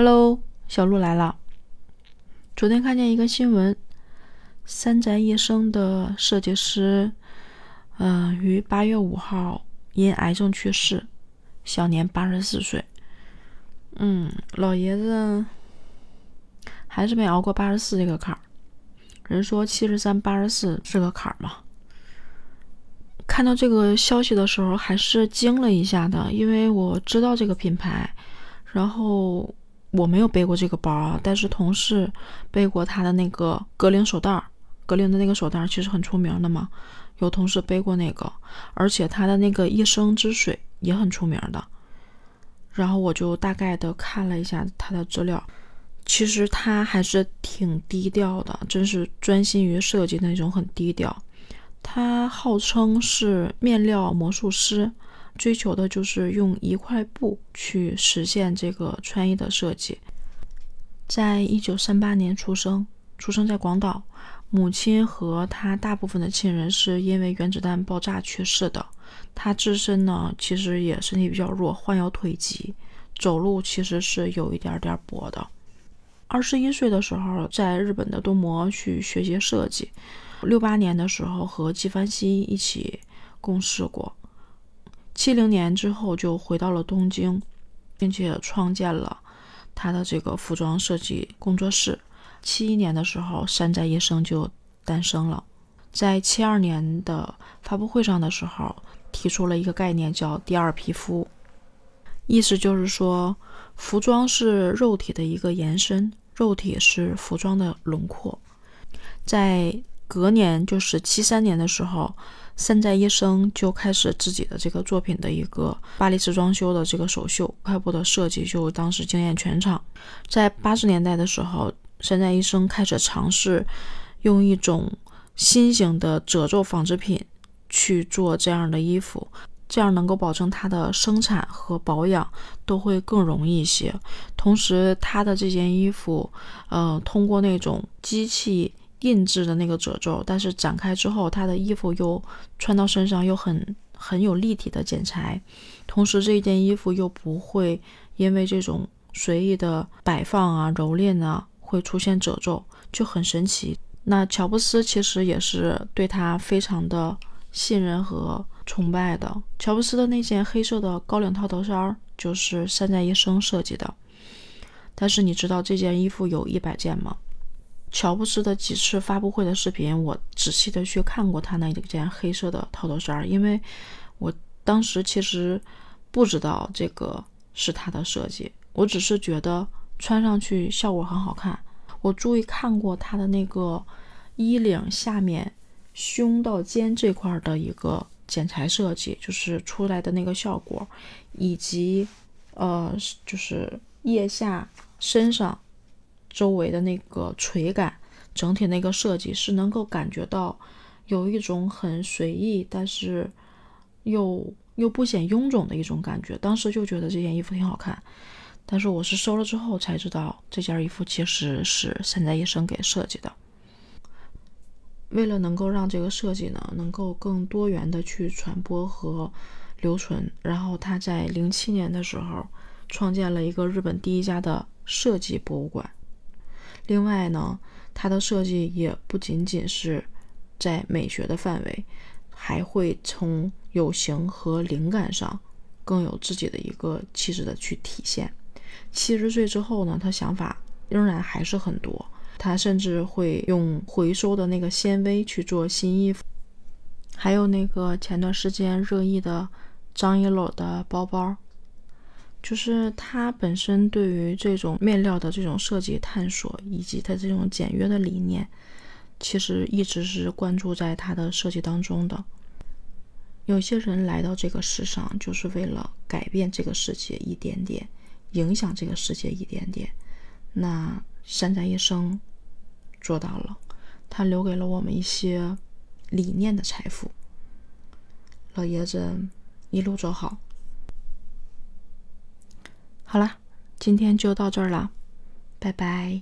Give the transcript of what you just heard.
Hello，小鹿来了。昨天看见一个新闻，三宅一生的设计师，嗯，于八月五号因癌症去世，享年八十四岁。嗯，老爷子还是没熬过八十四这个坎儿。人说七十三、八十四是个坎儿嘛。看到这个消息的时候，还是惊了一下的，因为我知道这个品牌，然后我没有背过这个包啊，但是同事背过他的那个格林手袋儿，格林的那个手袋儿其实很出名的嘛，有同事背过那个，而且他的那个一生之水也很出名的，然后我就大概的看了一下他的资料。其实他还是挺低调的，真是专心于设计那种，很低调。他号称是面料魔术师，追求的就是用一块布去实现这个穿衣的设计。在一九三八年出生，出生在广岛，母亲和他大部分的亲人是因为原子弹爆炸去世的。他自身呢，其实也身体比较弱，患有腿疾，走路其实是有一点点跛的。二十一岁的时候，在日本的东模去学习设计。六八年的时候，和纪梵希一起共事过。七零年之后，就回到了东京，并且创建了他的这个服装设计工作室。七一年的时候，山寨医生就诞生了。在七二年的发布会上的时候，提出了一个概念，叫“第二皮肤”，意思就是说。服装是肉体的一个延伸，肉体是服装的轮廓。在隔年，就是七三年的时候，山寨一生就开始自己的这个作品的一个巴黎时装秀的这个首秀，快步的设计就当时惊艳全场。在八十年代的时候，山寨一生开始尝试用一种新型的褶皱纺织品去做这样的衣服。这样能够保证它的生产和保养都会更容易一些。同时，它的这件衣服，呃，通过那种机器印制的那个褶皱，但是展开之后，它的衣服又穿到身上又很很有立体的剪裁。同时，这一件衣服又不会因为这种随意的摆放啊、蹂躏啊，会出现褶皱，就很神奇。那乔布斯其实也是对他非常的信任和。崇拜的乔布斯的那件黑色的高领套头衫就是山寨一生设计的，但是你知道这件衣服有一百件吗？乔布斯的几次发布会的视频，我仔细的去看过他那件黑色的套头衫，因为我当时其实不知道这个是他的设计，我只是觉得穿上去效果很好看。我注意看过他的那个衣领下面胸到肩这块的一个。剪裁设计就是出来的那个效果，以及呃，就是腋下身上周围的那个垂感，整体那个设计是能够感觉到有一种很随意，但是又又不显臃肿的一种感觉。当时就觉得这件衣服挺好看，但是我是收了之后才知道，这件衣服其实是山寨医生给设计的。为了能够让这个设计呢，能够更多元的去传播和留存，然后他在零七年的时候创建了一个日本第一家的设计博物馆。另外呢，它的设计也不仅仅是在美学的范围，还会从有形和灵感上更有自己的一个气质的去体现。七十岁之后呢，他想法仍然还是很多。他甚至会用回收的那个纤维去做新衣服，还有那个前段时间热议的张一篓的包包，就是他本身对于这种面料的这种设计探索，以及他这种简约的理念，其实一直是关注在他的设计当中的。有些人来到这个世上，就是为了改变这个世界一点点，影响这个世界一点点。那山寨一生。做到了，他留给了我们一些理念的财富。老爷子一路走好。好了，今天就到这儿了，拜拜。